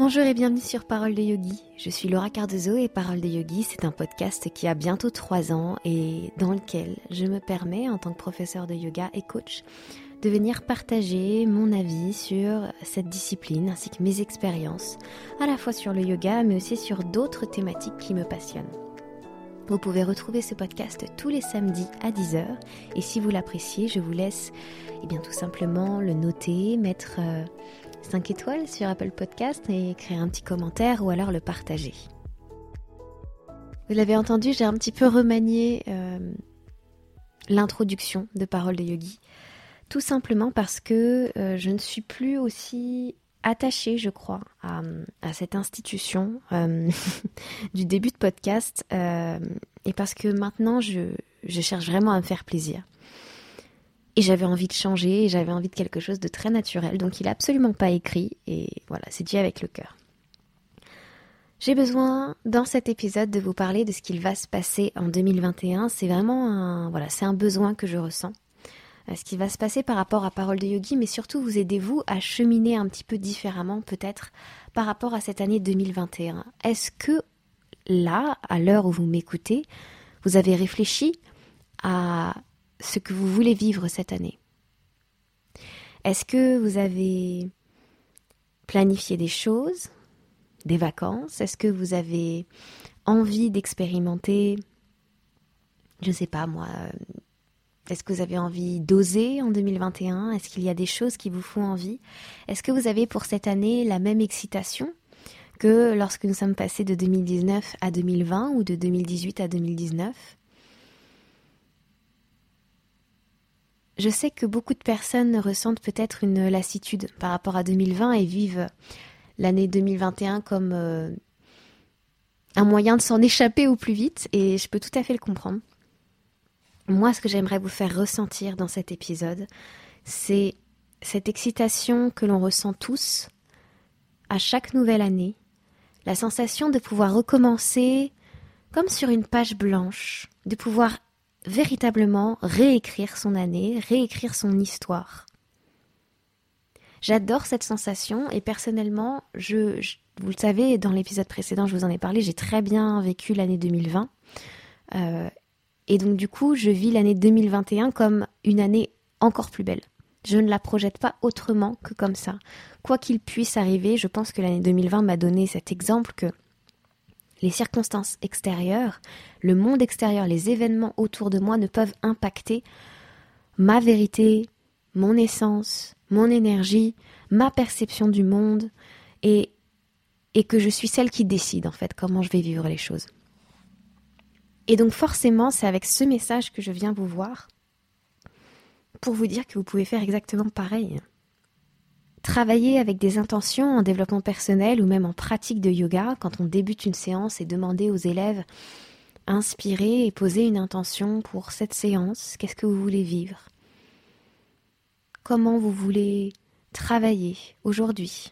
Bonjour et bienvenue sur Parole de Yogi. Je suis Laura Cardozo et Parole de Yogi, c'est un podcast qui a bientôt trois ans et dans lequel je me permets, en tant que professeur de yoga et coach, de venir partager mon avis sur cette discipline ainsi que mes expériences, à la fois sur le yoga mais aussi sur d'autres thématiques qui me passionnent. Vous pouvez retrouver ce podcast tous les samedis à 10h et si vous l'appréciez, je vous laisse eh bien, tout simplement le noter, mettre... Euh, 5 étoiles sur Apple Podcast et écrire un petit commentaire ou alors le partager. Vous l'avez entendu, j'ai un petit peu remanié euh, l'introduction de Parole de Yogi. Tout simplement parce que euh, je ne suis plus aussi attachée, je crois, à, cette institution euh, du début de podcast et parce que maintenant je cherche vraiment à me faire plaisir. Et j'avais envie de changer, et j'avais envie de quelque chose de très naturel. Donc il n'a absolument pas écrit, et voilà, c'est dit avec le cœur. J'ai besoin, dans cet épisode, de vous parler de ce qu'il va se passer en 2021. C'est vraiment c'est un besoin que je ressens. Euh, ce qui va se passer par rapport à Parole de Yogi, mais surtout vous aidez-vous à cheminer un petit peu différemment, peut-être, par rapport à cette année 2021. Est-ce que là, à l'heure où vous m'écoutez, vous avez réfléchi à ce que vous voulez vivre cette année. Est-ce que vous avez planifié des choses, des vacances? Est-ce que vous avez envie d'expérimenter, je ne sais pas moi, euh, est-ce que vous avez envie d'oser en 2021 Est-ce qu'il y a des choses qui vous font envie? Est-ce que vous avez pour cette année la même excitation que lorsque nous sommes passés de 2019 à 2020 ou de 2018 à 2019 Je sais que beaucoup de personnes ressentent peut-être une lassitude par rapport à 2020 et vivent l'année 2021 comme euh, un moyen de s'en échapper au plus vite et je peux tout à fait le comprendre. Moi, ce que j'aimerais vous faire ressentir dans cet épisode, c'est cette excitation que l'on ressent tous à chaque nouvelle année, la sensation de pouvoir recommencer comme sur une page blanche, de pouvoir véritablement réécrire son année, réécrire son histoire. J'adore cette sensation et personnellement, je, vous le savez, dans l'épisode précédent, je vous en ai parlé, j'ai très bien vécu l'année 2020. Euh, et donc du coup, je vis l'année 2021 comme une année encore plus belle. Je ne la projette pas autrement que comme ça. Quoi qu'il puisse arriver, je pense que l'année 2020 m'a donné cet exemple que les circonstances extérieures, le monde extérieur, les événements autour de moi ne peuvent impacter ma vérité, mon essence, mon énergie, ma perception du monde et, et que je suis celle qui décide en fait comment je vais vivre les choses. Et donc forcément, c'est avec ce message que je viens vous voir pour vous dire que vous pouvez faire exactement pareil. Travailler avec des intentions en développement personnel ou même en pratique de yoga, quand on débute une séance et demander aux élèves inspirer et poser une intention pour cette séance, qu'est-ce que vous voulez vivre? Comment vous voulez travailler aujourd'hui?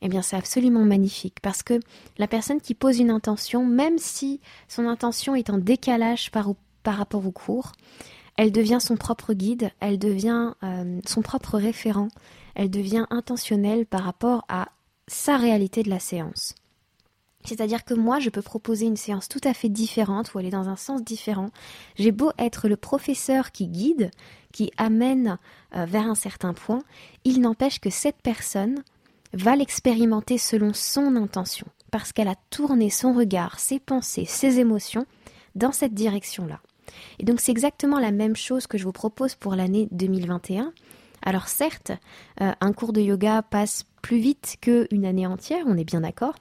Eh bien, c'est absolument magnifique parce que la personne qui pose une intention, même si son intention est en décalage par, par rapport au cours, elle devient son propre guide, elle devient euh, son propre référent, elle devient intentionnelle par rapport à sa réalité de la séance. C'est-à-dire que moi, je peux proposer une séance tout à fait différente ou aller dans un sens différent. J'ai beau être le professeur qui guide, qui amène euh, vers un certain point, il n'empêche que cette personne va l'expérimenter selon son intention, parce qu'elle a tourné son regard, ses pensées, ses émotions dans cette direction-là. Et donc c'est exactement la même chose que je vous propose pour l'année 2021. Alors certes, euh, un cours de yoga passe plus vite qu'une année entière, on est bien d'accord.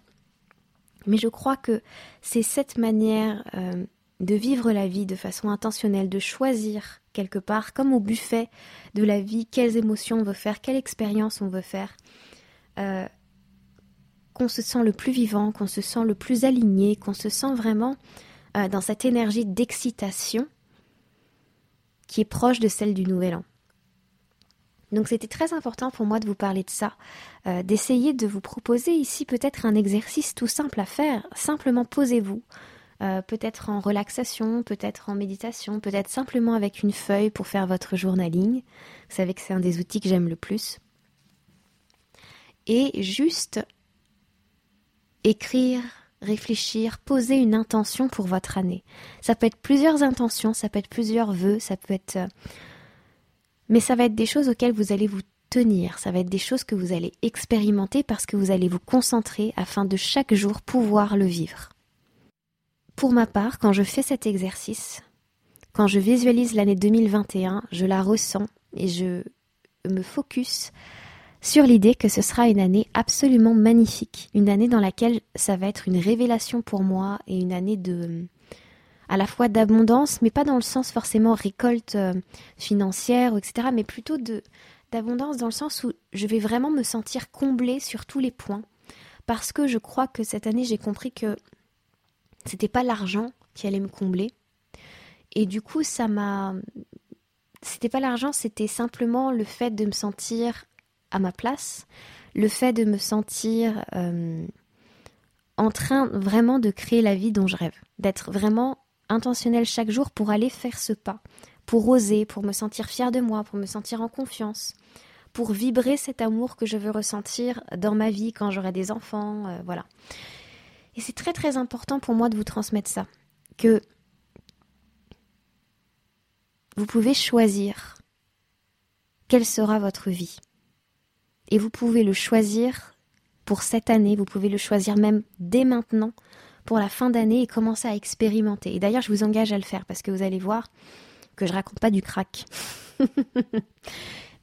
Mais je crois que c'est cette manière euh, de vivre la vie de façon intentionnelle, de choisir quelque part, comme au buffet de la vie, quelles émotions on veut faire, quelle expérience on veut faire, euh, qu'on se sent le plus vivant, qu'on se sent le plus aligné, qu'on se sent vraiment euh, dans cette énergie d'excitation qui est proche de celle du Nouvel An. Donc c'était très important pour moi de vous parler de ça, euh, d'essayer de vous proposer ici peut-être un exercice tout simple à faire. Simplement posez-vous, euh, peut-être en relaxation, peut-être en méditation, peut-être simplement avec une feuille pour faire votre journaling. Vous savez que c'est un des outils que j'aime le plus. et juste écrire, réfléchir, poser une intention pour votre année. Ça peut être plusieurs intentions, ça peut être plusieurs vœux, ça peut être... Euh, mais ça va être des choses auxquelles vous allez vous tenir, ça va être des choses que vous allez expérimenter parce que vous allez vous concentrer afin de chaque jour pouvoir le vivre. Pour ma part, quand je fais cet exercice, quand je visualise l'année 2021, je la ressens et je me focus sur l'idée que ce sera une année absolument magnifique, une année dans laquelle ça va être une révélation pour moi et une année de à la fois d'abondance, mais pas dans le sens forcément récolte euh, financière, etc., mais plutôt d'abondance dans le sens où je vais vraiment me sentir comblée sur tous les points, parce que je crois que cette année j'ai compris que c'était pas l'argent qui allait me combler, et du coup ça m'a c'était pas l'argent, c'était simplement le fait de me sentir à ma place, le fait de me sentir euh, en train vraiment de créer la vie dont je rêve, d'être vraiment intentionnel chaque jour pour aller faire ce pas, pour oser, pour me sentir fière de moi, pour me sentir en confiance, pour vibrer cet amour que je veux ressentir dans ma vie quand j'aurai des enfants, euh, voilà. Et c'est très très important pour moi de vous transmettre ça, que vous pouvez choisir quelle sera votre vie. Et vous pouvez le choisir pour cette année, vous pouvez le choisir même dès maintenant pour la fin d'année et commencer à expérimenter. Et d'ailleurs, je vous engage à le faire parce que vous allez voir que je raconte pas du crack.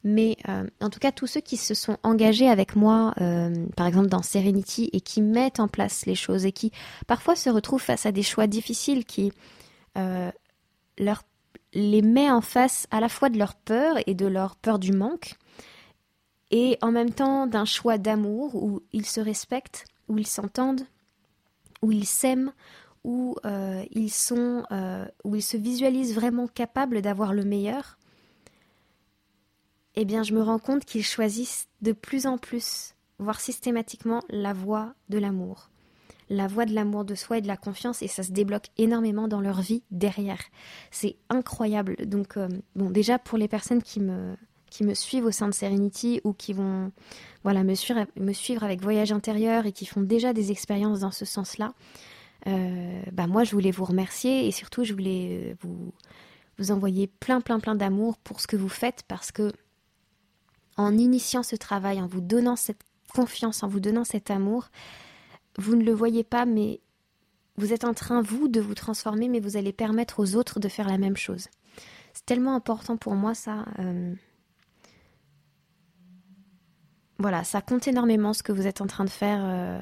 Mais euh, en tout cas, tous ceux qui se sont engagés avec moi, euh, par exemple dans Serenity, et qui mettent en place les choses et qui parfois se retrouvent face à des choix difficiles qui euh, les met en face à la fois de leur peur et de leur peur du manque, et en même temps d'un choix d'amour où ils se respectent, où ils s'entendent, où ils s'aiment, où euh, ils sont, euh, où ils se visualisent vraiment capables d'avoir le meilleur, eh bien, je me rends compte qu'ils choisissent de plus en plus, voire systématiquement, la voie de l'amour, la voie de l'amour de soi et de la confiance, et ça se débloque énormément dans leur vie derrière. C'est incroyable. Donc, euh, bon, déjà pour les personnes qui me qui me suivent au sein de Serenity ou qui vont voilà, me, suivre, avec Voyage intérieur et qui font déjà des expériences dans ce sens-là, euh, bah moi je voulais vous remercier et surtout je voulais euh, vous, vous envoyer plein plein plein d'amour pour ce que vous faites parce que en initiant ce travail, en vous donnant cette confiance, en vous donnant cet amour, vous ne le voyez pas mais vous êtes en train, vous, de vous transformer, mais vous allez permettre aux autres de faire la même chose. C'est tellement important pour moi, ça. Euh, voilà, ça compte énormément ce que vous êtes en train de faire, euh,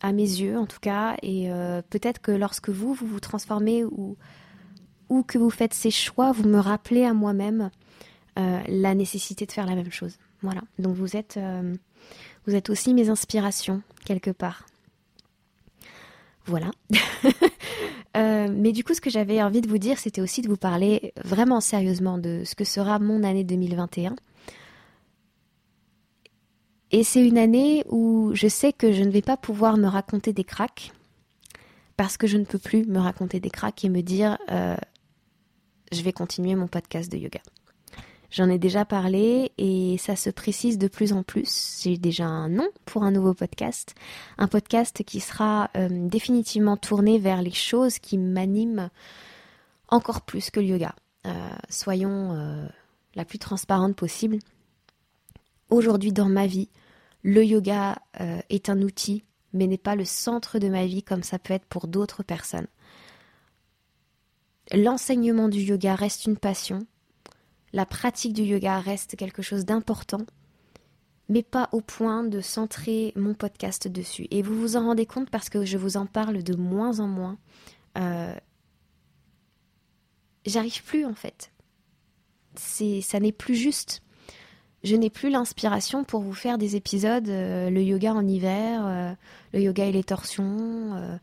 à mes yeux en tout cas, et euh, peut-être que lorsque vous, vous vous transformez ou, que vous faites ces choix, vous me rappelez à moi-même euh, la nécessité de faire la même chose. Voilà, donc vous êtes, vous êtes aussi mes inspirations quelque part. Voilà. mais du coup, ce que j'avais envie de vous dire, c'était aussi de vous parler vraiment sérieusement de ce que sera mon année 2021. Et c'est une année où je sais que je ne vais pas pouvoir me raconter des cracks, parce que je ne peux plus me raconter des cracks et me dire euh, je vais continuer mon podcast de yoga. J'en ai déjà parlé et ça se précise de plus en plus. J'ai déjà un nom pour un nouveau podcast. Un podcast qui sera euh, définitivement tourné vers les choses qui m'animent encore plus que le yoga. Euh, soyons la plus transparente possible. Aujourd'hui dans ma vie, le yoga euh, est un outil, mais n'est pas le centre de ma vie comme ça peut être pour d'autres personnes. L'enseignement du yoga reste une passion, la pratique du yoga reste quelque chose d'important, mais pas au point de centrer mon podcast dessus. Et vous vous en rendez compte parce que je vous en parle de moins en moins. Euh, j'arrive plus en fait. Ça n'est plus juste je n'ai plus l'inspiration pour vous faire des épisodes, euh, le yoga en hiver, euh, le yoga et les torsions. Euh.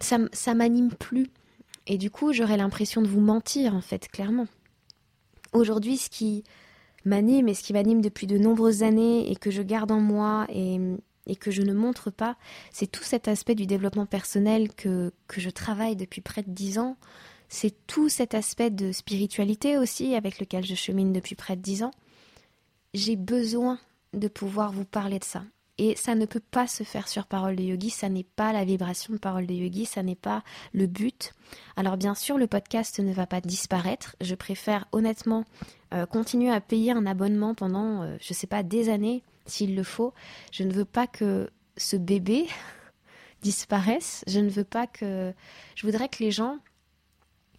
ça, ça m'anime plus. Et du coup, j'aurais l'impression de vous mentir, en fait, clairement. Aujourd'hui, ce qui m'anime et ce qui m'anime depuis de nombreuses années et que je garde en moi et, et que je ne montre pas, c'est tout cet aspect du développement personnel que, que je travaille depuis près de dix ans, c'est tout cet aspect de spiritualité aussi avec lequel je chemine depuis près de dix ans. j'ai besoin de pouvoir vous parler de ça. Et ça ne peut pas se faire sur Parole de Yogi, ça n'est pas la vibration de Parole de Yogi, ça n'est pas le but. Alors bien sûr, le podcast ne va pas disparaître. Je préfère honnêtement euh, continuer à payer un abonnement pendant, euh, je ne sais pas, des années, s'il le faut. Je ne veux pas que ce bébé disparaisse. Je ne veux pas que... Je voudrais que les gens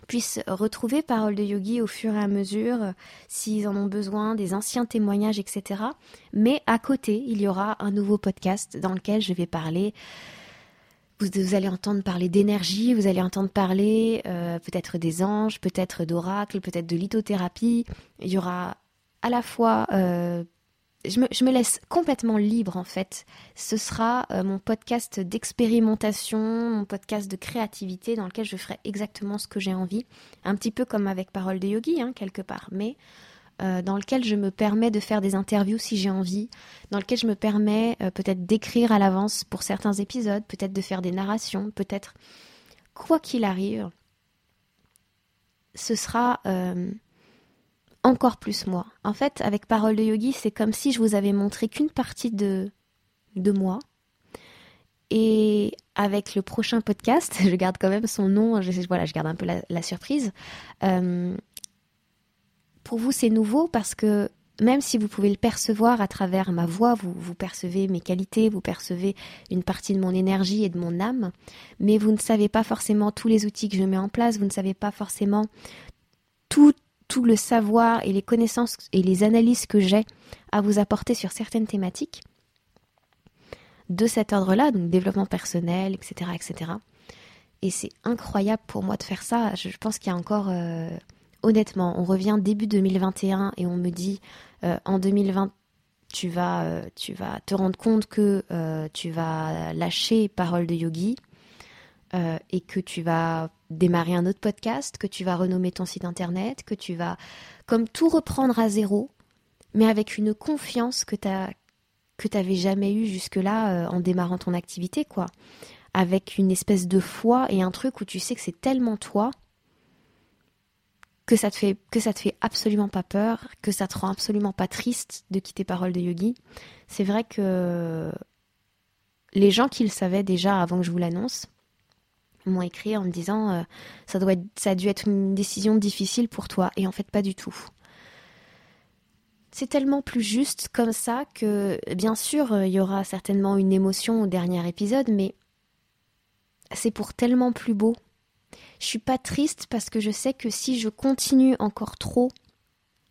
puissent retrouver Parole de Yogi au fur et à mesure, euh, s'ils en ont besoin, des anciens témoignages, etc. Mais à côté, il y aura un nouveau podcast dans lequel je vais parler. Vous, allez entendre parler d'énergie, vous allez entendre parler euh, peut-être des anges, peut-être d'oracles, peut-être de lithothérapie. Il y aura à la fois euh, je me, laisse complètement libre en fait. Ce sera euh, mon podcast d'expérimentation, mon podcast de créativité dans lequel je ferai exactement ce que j'ai envie. Un petit peu comme avec Parole de Yogi, hein, quelque part, mais euh, dans lequel je me permets de faire des interviews si j'ai envie, dans lequel je me permets euh, peut-être d'écrire à l'avance pour certains épisodes, peut-être de faire des narrations, peut-être quoi qu'il arrive. Ce sera encore plus moi. En fait, avec Parole de Yogi, c'est comme si je vous avais montré qu'une partie de, de moi. Et avec le prochain podcast, je garde quand même son nom, je, voilà, je garde un peu la, surprise. Euh, pour vous, c'est nouveau parce que même si vous pouvez le percevoir à travers ma voix, vous, vous percevez mes qualités, vous percevez une partie de mon énergie et de mon âme, mais vous ne savez pas forcément tous les outils que je mets en place, vous ne savez pas forcément tout tout le savoir et les connaissances et les analyses que j'ai à vous apporter sur certaines thématiques de cet ordre-là, donc développement personnel, etc., etc. Et c'est incroyable pour moi de faire ça. Je pense qu'il y a encore, euh, honnêtement, on revient début 2021 et on me dit euh, en 2020 tu vas, euh, tu vas te rendre compte que tu vas lâcher Parole de Yogi et que tu vas démarrer un autre podcast, que tu vas renommer ton site internet, que tu vas comme tout reprendre à zéro, mais avec une confiance que tu que t'avais jamais eu jusque-là euh, en démarrant ton activité, quoi. Avec une espèce de foi et un truc où tu sais que c'est tellement toi que ça te fait que ça te fait absolument pas peur, que ça te rend absolument pas triste de quitter Parole de Yogi. C'est vrai que les gens qui le savaient déjà avant que je vous l'annonce, m'ont écrit en me disant euh, ça, doit ça a dû être une décision difficile pour toi. Et en fait, pas du tout. C'est tellement plus juste comme ça que, bien sûr, euh, il y aura certainement une émotion au dernier épisode, mais c'est pour tellement plus beau. Je suis pas triste parce que je sais que si je continue encore trop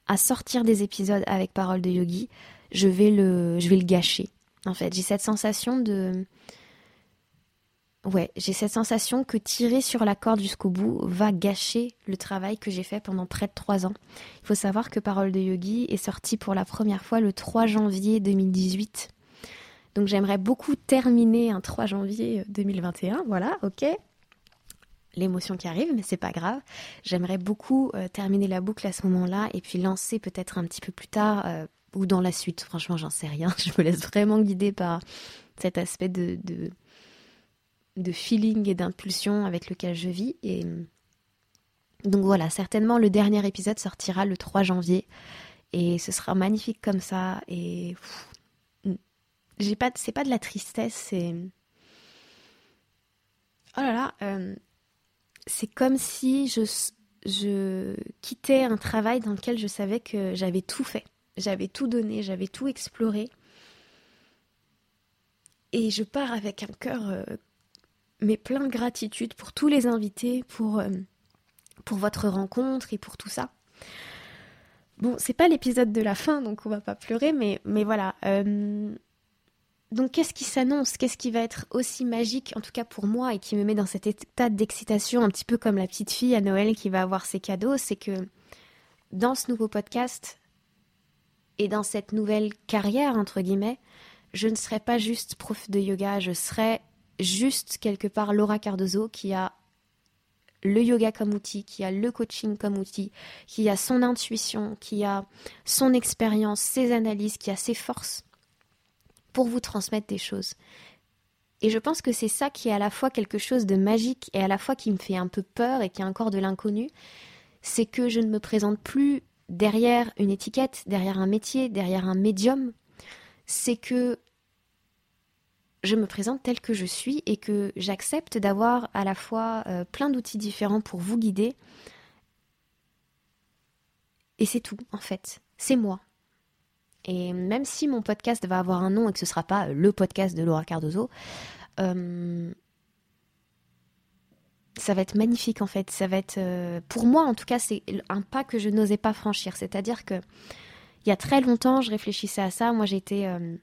à sortir des épisodes avec parole de yogi, je vais le, je vais le gâcher. En fait, j'ai cette sensation de, Ouais, j'ai cette sensation que tirer sur la corde jusqu'au bout va gâcher le travail que j'ai fait pendant près de trois ans. Il faut savoir que Parole de Yogi est sortie pour la première fois le 3 janvier 2018. Donc j'aimerais beaucoup terminer un 3 janvier 2021, voilà, ok. L'émotion qui arrive, mais c'est pas grave. J'aimerais beaucoup euh, terminer la boucle à ce moment-là et puis lancer peut-être un petit peu plus tard euh, ou dans la suite. Franchement, j'en sais rien. Je me laisse vraiment guider par cet aspect de feeling et d'impulsion avec lequel je vis. Et donc voilà, certainement le dernier épisode sortira le 3 janvier et ce sera magnifique comme ça. Et j'ai pas, c'est pas de la tristesse, c'est oh là là, euh, c'est comme si je je quittais un travail dans lequel je savais que j'avais tout fait, j'avais tout donné, j'avais tout exploré. Et je pars avec un cœur euh, mais plein de gratitude pour tous les invités, pour, euh, pour votre rencontre et pour tout ça. Bon, c'est pas l'épisode de la fin, donc on va pas pleurer, mais, voilà. Euh, donc qu'est-ce qui s'annonce? Qu'est-ce qui va être aussi magique, en tout cas pour moi, et qui me met dans cet état d'excitation, un petit peu comme la petite fille à Noël qui va avoir ses cadeaux, c'est que dans ce nouveau podcast et dans cette nouvelle carrière, entre guillemets, je ne serai pas juste prof de yoga, je serai juste quelque part Laura Cardozo qui a le yoga comme outil, qui a le coaching comme outil, qui a son intuition, qui a son expérience, ses analyses, qui a ses forces pour vous transmettre des choses. Et je pense que c'est ça qui est à la fois quelque chose de magique et à la fois qui me fait un peu peur et qui est encore de l'inconnu, c'est que je ne me présente plus derrière une étiquette, derrière un métier, derrière un médium, c'est que je me présente tel que je suis et que j'accepte d'avoir à la fois euh, plein d'outils différents pour vous guider. Et c'est tout, en fait. C'est moi. Et même si mon podcast va avoir un nom et que ce ne sera pas le podcast de Laura Cardozo, euh, ça va être magnifique en fait. Ça va être, euh, pour moi en tout cas, c'est un pas que je n'osais pas franchir. C'est-à-dire que il y a très longtemps, je réfléchissais à ça. Moi, j'étais, euh,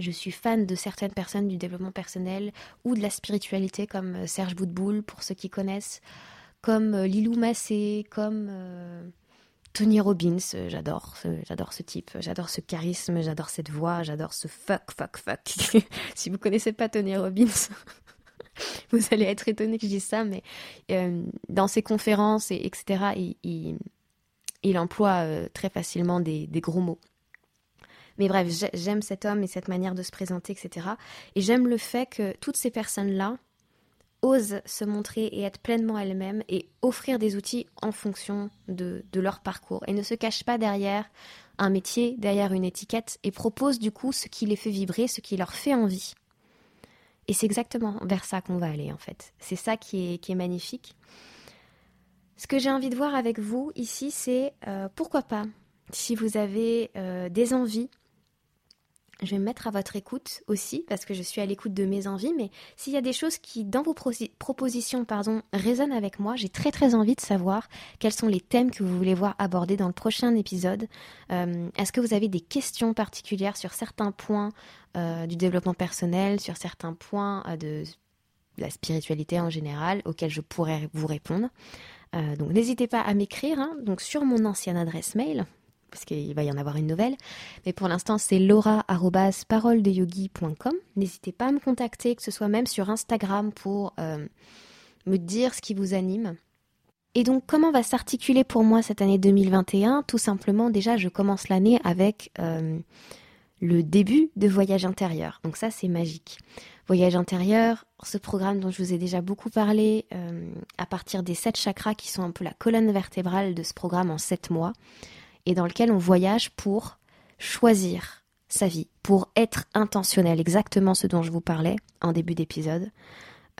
je suis fan de certaines personnes du développement personnel ou de la spiritualité, comme euh, Serge Boudboul pour ceux qui connaissent, comme Lilou Massé, comme Tony Robbins. J'adore, j'adore ce type, j'adore ce charisme, j'adore cette voix, j'adore ce fuck, fuck, fuck. si vous connaissez pas Tony Robbins. vous allez être étonné que je dise ça, mais euh, dans ses conférences, et, etc., il, emploie euh, très facilement des, gros mots. Mais bref, j'aime cet homme et cette manière de se présenter, etc. Et j'aime le fait que toutes ces personnes-là osent se montrer et être pleinement elles-mêmes et offrir des outils en fonction de, leur parcours et ne se cachent pas derrière un métier, derrière une étiquette et proposent du coup ce qui les fait vibrer, ce qui leur fait envie. Et c'est exactement vers ça qu'on va aller en fait. C'est ça qui est, qui est magnifique. Ce que j'ai envie de voir avec vous ici, c'est euh, pourquoi pas, si vous avez euh, des envies je vais me mettre à votre écoute aussi, parce que je suis à l'écoute de mes envies, mais s'il y a des choses qui, dans vos propositions, pardon, résonnent avec moi, j'ai très très envie de savoir quels sont les thèmes que vous voulez voir abordés dans le prochain épisode. Euh, est-ce que vous avez des questions particulières sur certains points euh, du développement personnel, sur certains points euh, de la spiritualité en général, auxquels je pourrais vous répondre? Donc n'hésitez pas à m'écrire hein, sur mon ancienne adresse mail parce qu'il va y en avoir une nouvelle. Mais pour l'instant, c'est laura.paroledeyogi.com. N'hésitez pas à me contacter, que ce soit même sur Instagram pour euh, me dire ce qui vous anime. Et donc, comment va s'articuler pour moi cette année 2021 Tout simplement, déjà, je commence l'année avec euh, le début de Voyage intérieur. Donc ça, c'est magique. Voyage intérieur, ce programme dont je vous ai déjà beaucoup parlé, euh, à partir des sept chakras qui sont un peu la colonne vertébrale de ce programme en sept mois et dans lequel on voyage pour choisir sa vie, pour être intentionnel, exactement ce dont je vous parlais en début d'épisode,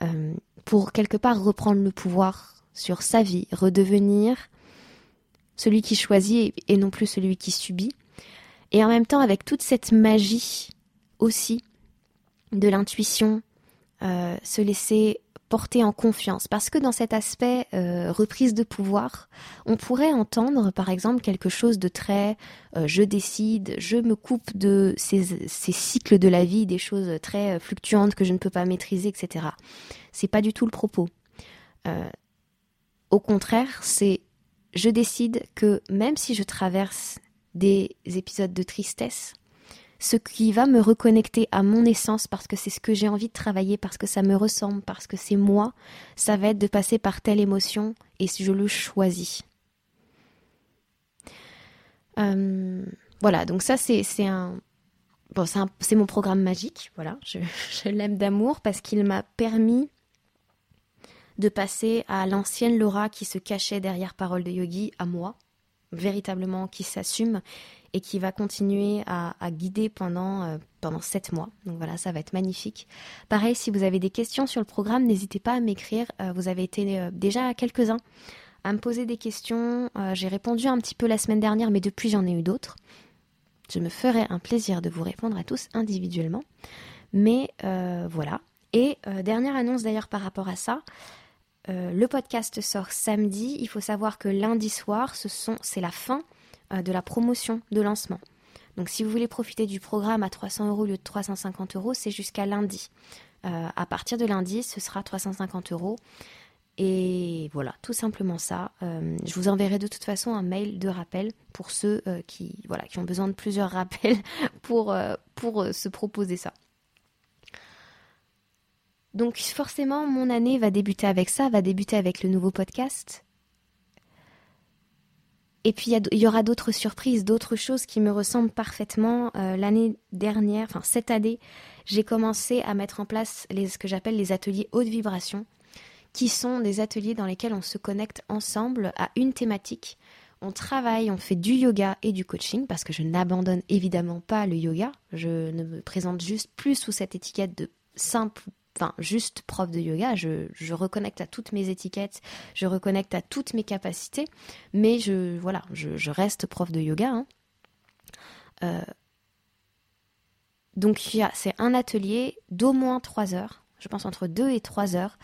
euh, pour quelque part reprendre le pouvoir sur sa vie, redevenir celui qui choisit et non plus celui qui subit, et en même temps avec toute cette magie aussi de l'intuition, euh, se laisser porter en confiance. Parce que dans cet aspect euh, reprise de pouvoir, on pourrait entendre par exemple quelque chose de très euh, je décide, je me coupe de ces, cycles de la vie, des choses très euh, fluctuantes que je ne peux pas maîtriser, etc. C'est pas du tout le propos. au contraire, c'est je décide que même si je traverse des épisodes de tristesse, ce qui va me reconnecter à mon essence parce que c'est ce que j'ai envie de travailler, parce que ça me ressemble, parce que c'est moi, ça va être de passer par telle émotion et je le choisis. Euh, voilà, donc ça c'est un... Bon, c'est mon programme magique, voilà, je, je l'aime d'amour parce qu'il m'a permis de passer à l'ancienne Laura qui se cachait derrière Parole de Yogi, à moi, véritablement qui s'assume et qui va continuer à, guider pendant, euh, pendant 7 mois. Donc voilà, ça va être magnifique. Pareil, si vous avez des questions sur le programme, n'hésitez pas à m'écrire. Euh, vous avez été euh, déjà quelques-uns à me poser des questions. J'ai répondu un petit peu la semaine dernière, mais depuis j'en ai eu d'autres. Je me ferai un plaisir de vous répondre à tous individuellement. Mais voilà. Et dernière annonce d'ailleurs par rapport à ça. Le podcast sort samedi. Il faut savoir que lundi soir, c'est la fin euh, de la promotion de lancement. Donc si vous voulez profiter du programme à 300 euros au lieu de 350 euros, c'est jusqu'à lundi. Euh, à partir de lundi, ce sera 350 euros. Et voilà, tout simplement ça. Euh, je vous enverrai de toute façon un mail de rappel pour ceux qui, ont besoin de plusieurs rappels pour se proposer ça. Donc forcément, mon année va débuter avec ça, va débuter avec le nouveau podcast. Et puis il y, aura d'autres surprises, d'autres choses qui me ressemblent parfaitement. Euh, l'année dernière, enfin cette année, j'ai commencé à mettre en place ce que j'appelle les ateliers haute vibration, qui sont des ateliers dans lesquels on se connecte ensemble à une thématique on travaille, on fait du yoga et du coaching parce que je n'abandonne évidemment pas le yoga. Je ne me présente juste plus sous cette étiquette de simple, enfin juste prof de yoga. Je, reconnecte à toutes mes étiquettes, je reconnecte à toutes mes capacités, mais je voilà, je, reste prof de yoga. Hein. Euh, donc c'est un atelier d'au moins trois heures je pense entre 2 et 3 heures,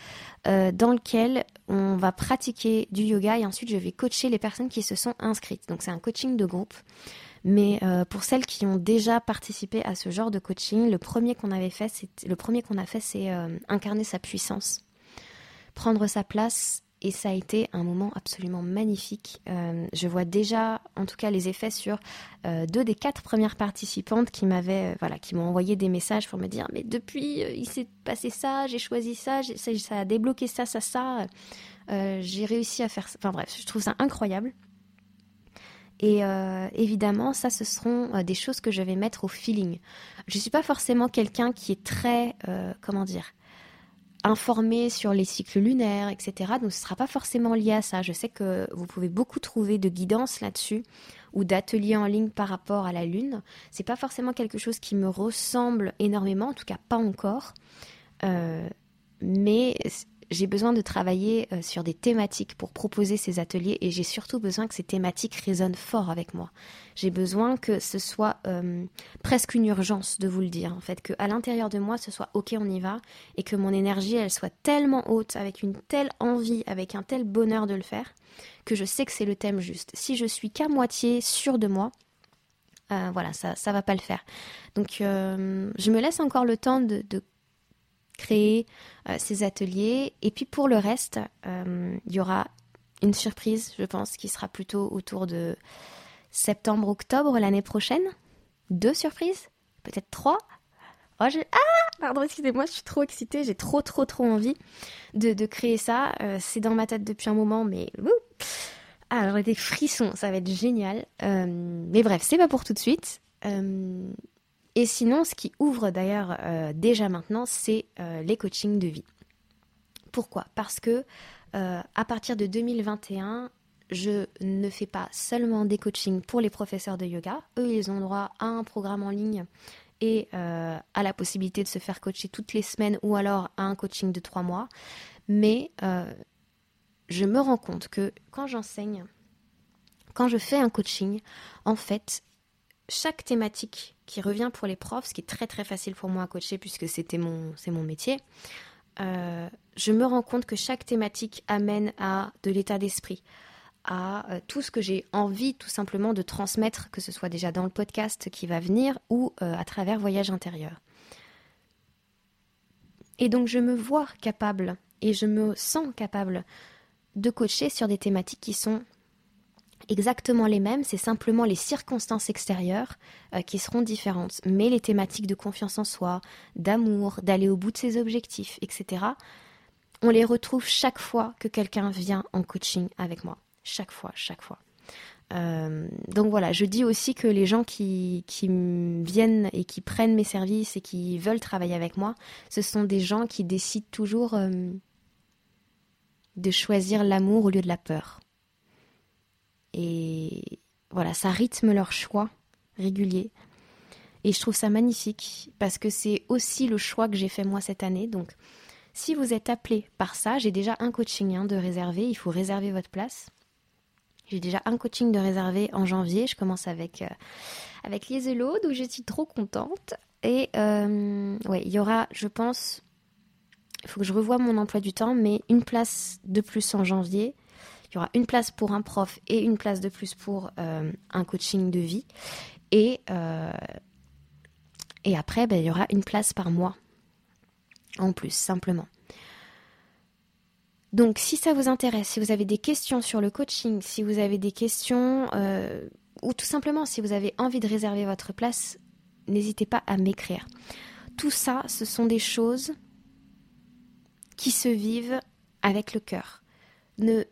euh, dans lequel on va pratiquer du yoga et ensuite je vais coacher les personnes qui se sont inscrites. Donc c'est un coaching de groupe. Mais euh, pour celles qui ont déjà participé à ce genre de coaching, le premier qu'on avait fait, le premier qu'on a fait, c'est euh, incarner sa puissance, prendre sa place et ça a été un moment absolument magnifique. Euh, je vois déjà, en tout cas, les effets sur deux des quatre premières participantes qui m'avaient, voilà, qui m'ont envoyé des messages pour me dire, mais depuis, il s'est passé ça, j'ai choisi ça, ça, a débloqué ça, ça, ça. j'ai réussi à faire. Ça. Enfin bref, je trouve ça incroyable. Et évidemment, ça, ce seront des choses que je vais mettre au feeling. Je ne suis pas forcément quelqu'un qui est très, comment dire, informé sur les cycles lunaires, etc. Donc ce ne sera pas forcément lié à ça. Je sais que vous pouvez beaucoup trouver de guidance là-dessus ou d'ateliers en ligne par rapport à la lune. C'est pas forcément quelque chose qui me ressemble énormément, en tout cas pas encore. Euh, mais j'ai besoin de travailler euh, sur des thématiques pour proposer ces ateliers et j'ai surtout besoin que ces thématiques résonnent fort avec moi. J'ai besoin que ce soit euh, presque une urgence de vous le dire, en fait, que à l'intérieur de moi ce soit ok, on y va et que mon énergie elle soit tellement haute, avec une telle envie, avec un tel bonheur de le faire, que je sais que c'est le thème juste. Si je suis qu'à moitié sûre de moi, euh, voilà, ça ça va pas le faire. Donc je me laisse encore le temps de créer euh, ces ateliers. Et puis pour le reste, euh, il y aura une surprise, je pense, qui sera plutôt autour de septembre-octobre l'année prochaine. Deux surprises, peut-être trois? Oh, Ah, pardon, excusez-moi, je suis trop excitée, j'ai trop, trop, trop envie de, créer ça. Euh, c'est dans ma tête depuis un moment, mais ah, des frissons, ça va être génial. mais bref, c'est pas pour tout de suite. Et sinon, ce qui ouvre d'ailleurs euh, déjà maintenant, c'est euh, les coachings de vie. Pourquoi? Parce que euh, à partir de 2021, je ne fais pas seulement des coachings pour les professeurs de yoga. Eux, ils ont droit à un programme en ligne et à la possibilité de se faire coacher toutes les semaines ou alors à un coaching de trois mois. Mais je me rends compte que quand j'enseigne, quand je fais un coaching, en fait, chaque thématique qui revient pour les profs, ce qui est très très facile pour moi à coacher puisque c'est mon métier, euh, je me rends compte que chaque thématique amène à de l'état d'esprit, à euh, tout ce que j'ai envie tout simplement de transmettre, que ce soit déjà dans le podcast qui va venir ou euh, à travers Voyage intérieur. Et donc je me vois capable et je me sens capable de coacher sur des thématiques qui sont exactement les mêmes, c'est simplement les circonstances extérieures euh, qui seront différentes. Mais les thématiques de confiance en soi, d'amour, d'aller au bout de ses objectifs, etc., on les retrouve chaque fois que quelqu'un vient en coaching avec moi. Chaque fois, chaque fois. Euh, donc voilà, je dis aussi que les gens qui, viennent et qui prennent mes services et qui veulent travailler avec moi, ce sont des gens qui décident toujours euh, de choisir l'amour au lieu de la peur. Et voilà, ça rythme leur choix régulier. Et je trouve ça magnifique parce que c'est aussi le choix que j'ai fait moi cette année. Donc, si vous êtes appelé par ça, j'ai déjà un coaching hein, de réserver. Il faut réserver votre place. J'ai déjà un coaching de réserver en janvier. Je commence avec, euh, avec Lieselode où je suis trop contente. Et euh, ouais, il y aura, je pense, il faut que je revoie mon emploi du temps, mais une place de plus en janvier il y aura une place pour un prof et une place de plus pour euh, un coaching de vie. Et, euh, et après, ben, il y aura une place par mois en plus, simplement. Donc si ça vous intéresse, si vous avez des questions sur le coaching, si vous avez des questions, euh, ou tout simplement si vous avez envie de réserver votre place, n'hésitez pas à m'écrire. Tout ça, ce sont des choses qui se vivent avec le cœur. Ne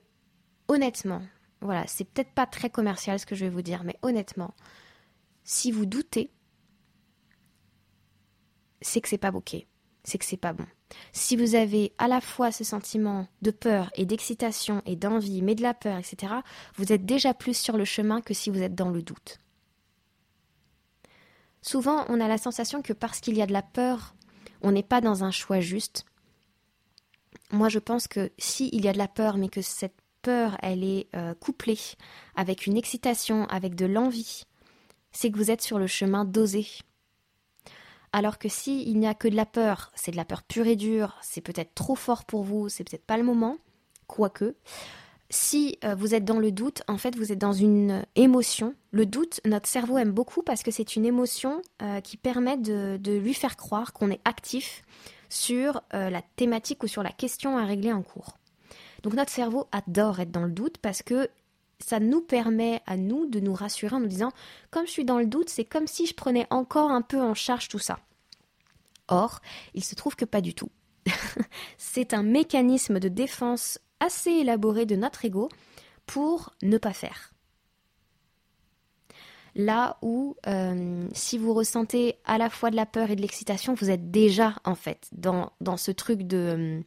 honnêtement, voilà, c'est peut-être pas très commercial ce que je vais vous dire, mais honnêtement, si vous doutez, c'est que c'est pas ok, c'est que c'est pas bon. Si vous avez à la fois ce sentiment de peur et d'excitation et d'envie, mais de la peur, etc., vous êtes déjà plus sur le chemin que si vous êtes dans le doute. Souvent, on a la sensation que parce qu'il y a de la peur, on n'est pas dans un choix juste. Moi, je pense que s'il y a de la peur, mais que cette peur, elle est euh, couplée avec une excitation, avec de l'envie, c'est que vous êtes sur le chemin d'oser. Alors que s'il il n'y a que de la peur, c'est de la peur pure et dure, c'est peut-être trop fort pour vous, c'est peut-être pas le moment, quoique, si euh, vous êtes dans le doute, en fait, vous êtes dans une émotion. Le doute, notre cerveau aime beaucoup parce que c'est une émotion euh, qui permet de, lui faire croire qu'on est actif sur la thématique ou sur la question à régler en cours. Donc notre cerveau adore être dans le doute parce que ça nous permet à nous de nous rassurer en nous disant, comme je suis dans le doute, c'est comme si je prenais encore un peu en charge tout ça. Or, il se trouve que pas du tout. c'est un mécanisme de défense assez élaboré de notre ego pour ne pas faire. Là où, euh, si vous ressentez à la fois de la peur et de l'excitation, vous êtes déjà, en fait, dans, dans ce truc de...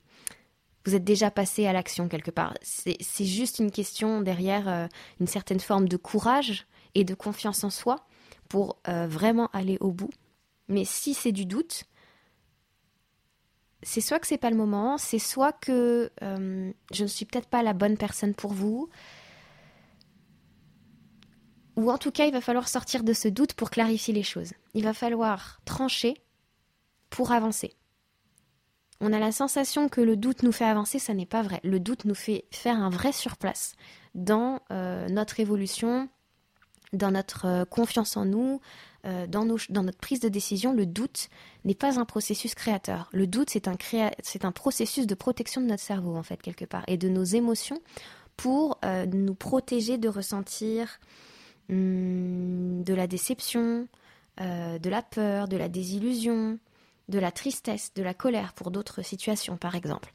Euh, vous êtes déjà passé à l'action quelque part. C'est juste une question derrière euh, une certaine forme de courage et de confiance en soi pour vraiment aller au bout. Mais si c'est du doute, c'est soit que c'est pas le moment, c'est soit que euh, je ne suis peut-être pas la bonne personne pour vous, ou en tout cas il va falloir sortir de ce doute pour clarifier les choses. Il va falloir trancher pour avancer. On a la sensation que le doute nous fait avancer, ça n'est pas vrai. Le doute nous fait faire un vrai surplace dans euh, notre évolution, dans notre euh, confiance en nous, euh, dans, notre prise de décision, le doute n'est pas un processus créateur. Le doute, c'est un, processus de protection de notre cerveau, en fait, quelque part, et de nos émotions pour nous protéger de ressentir hmm, de la déception, de la peur, de la désillusion, de la tristesse, de la colère pour d'autres situations, par exemple.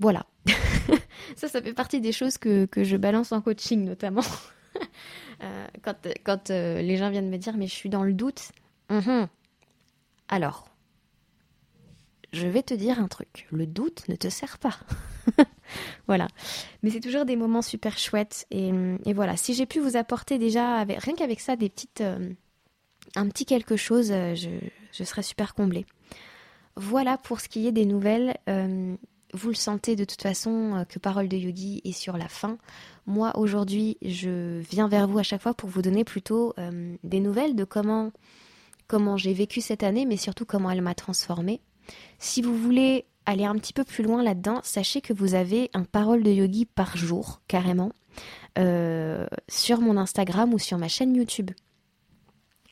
Voilà. ça, ça fait partie des choses que, je balance en coaching, notamment. Euh, quand, euh, les gens viennent me dire, mais je suis dans le doute. Mhm. Alors, je vais te dire un truc. Le doute ne te sert pas. voilà. Mais c'est toujours des moments super chouettes. Et, voilà, si j'ai pu vous apporter déjà, rien qu'avec ça, des petites, euh, un petit quelque chose, je, je, serais super comblée. Voilà pour ce qui est des nouvelles. vous le sentez de toute façon que Parole de Yogi est sur la fin. Moi, aujourd'hui, je viens vers vous à chaque fois pour vous donner plutôt euh, des nouvelles de comment, comment j'ai vécu cette année, mais surtout comment elle m'a transformée. Si vous voulez aller un petit peu plus loin là-dedans, sachez que vous avez un parole de yogi par jour, carrément, euh, sur mon Instagram ou sur ma chaîne YouTube.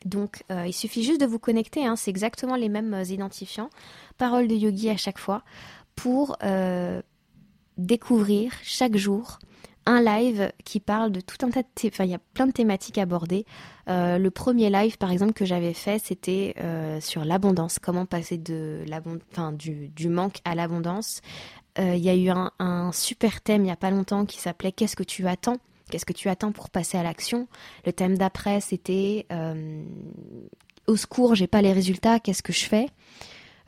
Donc, euh, il suffit juste de vous connecter, hein, c'est exactement les mêmes identifiants, parole de yogi à chaque fois, pour découvrir chaque jour un live qui parle de tout un tas de... Enfin, il y a plein de thématiques abordées. Euh, le premier live, par exemple, que j'avais fait, c'était euh, sur l'abondance. Comment passer du, manque à l'abondance. Euh, il y a eu un, un, super thème il n'y a pas longtemps qui s'appelait Qu'est-ce que tu attends? Qu'est-ce que tu attends pour passer à l'action? Le thème d'après, c'était Au secours, j'ai pas les résultats, qu'est-ce que je fais?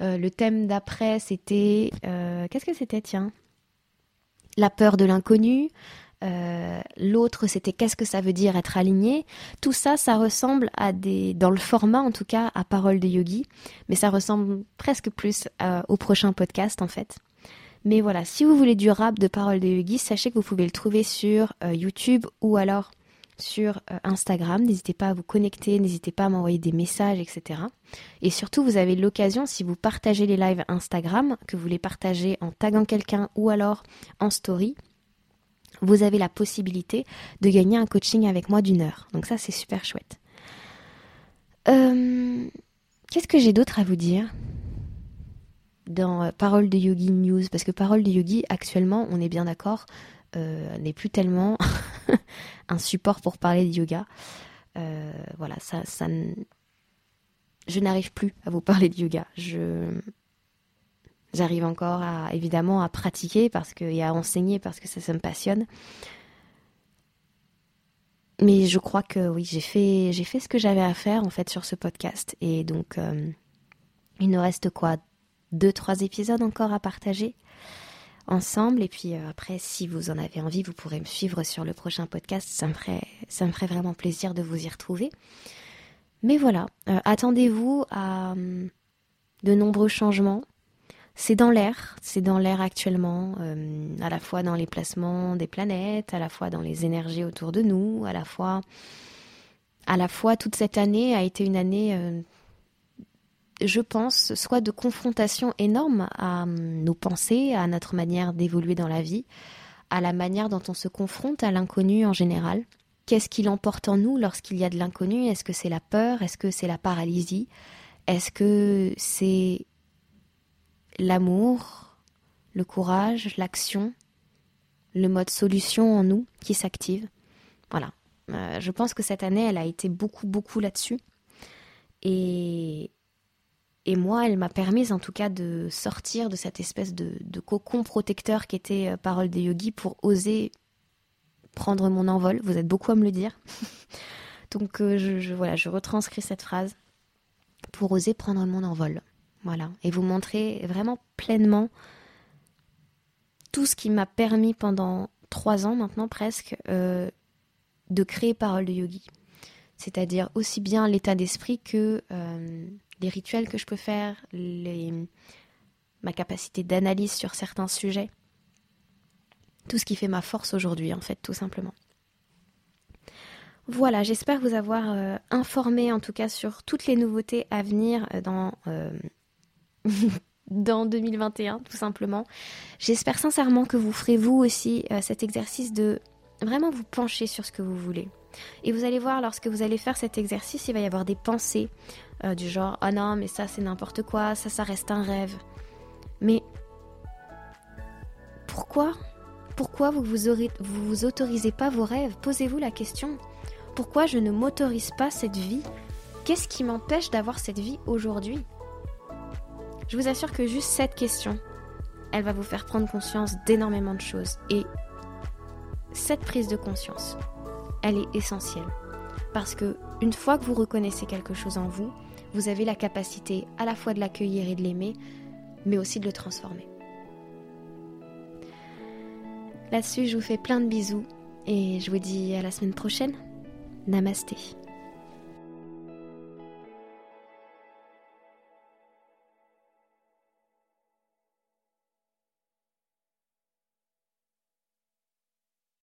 Le thème d'après, c'était... Qu'est-ce que c'était, tiens? La peur de l'inconnu, euh, l'autre c'était qu'est-ce que ça veut dire être aligné? Tout ça, ça ressemble à des, dans le format en tout cas, à Parole de Yogi, mais ça ressemble presque plus euh, au prochain podcast en fait. Mais voilà, si vous voulez du rap de Parole de Yogi, sachez que vous pouvez le trouver sur euh, YouTube ou alors sur Instagram. N'hésitez pas à vous connecter, n'hésitez pas à m'envoyer des messages, etc. Et surtout, vous avez l'occasion, si vous partagez les lives Instagram, que vous les partagez en taguant quelqu'un ou alors en story, vous avez la possibilité de gagner un coaching avec moi d'une heure. Donc ça, c'est super chouette. Euh, qu'est-ce que j'ai d'autre à vous dire? Dans euh, Parole de Yogi News Parce que Parole de Yogi, actuellement, on est bien d'accord, euh, n'est plus tellement un support pour parler de yoga. voilà, ça, je n'arrive plus à vous parler de yoga. Je, J'arrive encore évidemment, à pratiquer parce que, et à enseigner parce que ça, ça me passionne. Mais je crois que oui, j'ai fait, j'ai fait ce que j'avais à faire en fait sur ce podcast. Et donc, euh, il ne reste quoi? Deux, trois épisodes encore à partager ensemble. Et puis euh, après, si vous en avez envie, vous pourrez me suivre sur le prochain podcast. Ça me ferait, ça me ferait vraiment plaisir de vous y retrouver. Mais voilà, euh, attendez-vous à hum, de nombreux changements. C'est dans l'air, c'est dans l'air actuellement, euh, à la fois dans les placements des planètes, à la fois dans les énergies autour de nous, à la fois, à la fois toute cette année a été une année je pense, soit de confrontation énorme à hum, nos pensées, à notre manière d'évoluer dans la vie, à la manière dont on se confronte à l'inconnu en général. Qu'est-ce qui l'emporte en nous lorsqu'il y a de l'inconnu? Est-ce que c'est la peur? Est-ce que c'est la paralysie? Est-ce que c'est l'amour, le courage, l'action, le mode solution en nous qui s'active? Voilà. Euh, je pense que cette année, elle a été beaucoup, beaucoup là-dessus. Et, et moi, elle m'a permis en tout cas de sortir de cette espèce de, cocon protecteur qui était euh, Parole des yogis pour oser prendre mon envol. Vous êtes beaucoup à me le dire. Donc euh, je, voilà, je retranscris cette phrase pour oser prendre mon envol. Voilà. Et vous montrer vraiment pleinement tout ce qui m'a permis pendant trois ans maintenant presque euh, de créer Parole de Yogi. C'est-à-dire aussi bien l'état d'esprit que les rituels que je peux faire, ma capacité d'analyse sur certains sujets. Tout ce qui fait ma force aujourd'hui, en fait, tout simplement. Voilà, j'espère vous avoir euh, informé en tout cas sur toutes les nouveautés à venir euh, dans, euh, dans 2021, tout simplement. J'espère sincèrement que vous ferez vous aussi cet exercice de vraiment vous pencher sur ce que vous voulez. Et vous allez voir, lorsque vous allez faire cet exercice, il va y avoir des pensées euh, du genre Ah non, mais ça c'est n'importe quoi, ça ça reste un rêve. Mais pourquoi Pourquoi vous vous, vous autorisez pas vos rêves? Posez-vous la question. Pourquoi je ne m'autorise pas cette vie? Qu'est-ce qui m'empêche d'avoir cette vie aujourd'hui? Je vous assure que juste cette question, elle va vous faire prendre conscience d'énormément de choses. Et cette prise de conscience, elle est essentielle. Parce que une fois que vous reconnaissez quelque chose en vous, vous avez la capacité à la fois de l'accueillir et de l'aimer, mais aussi de le transformer. Là-dessus, je vous fais plein de bisous et je vous dis à la semaine prochaine. Namasté.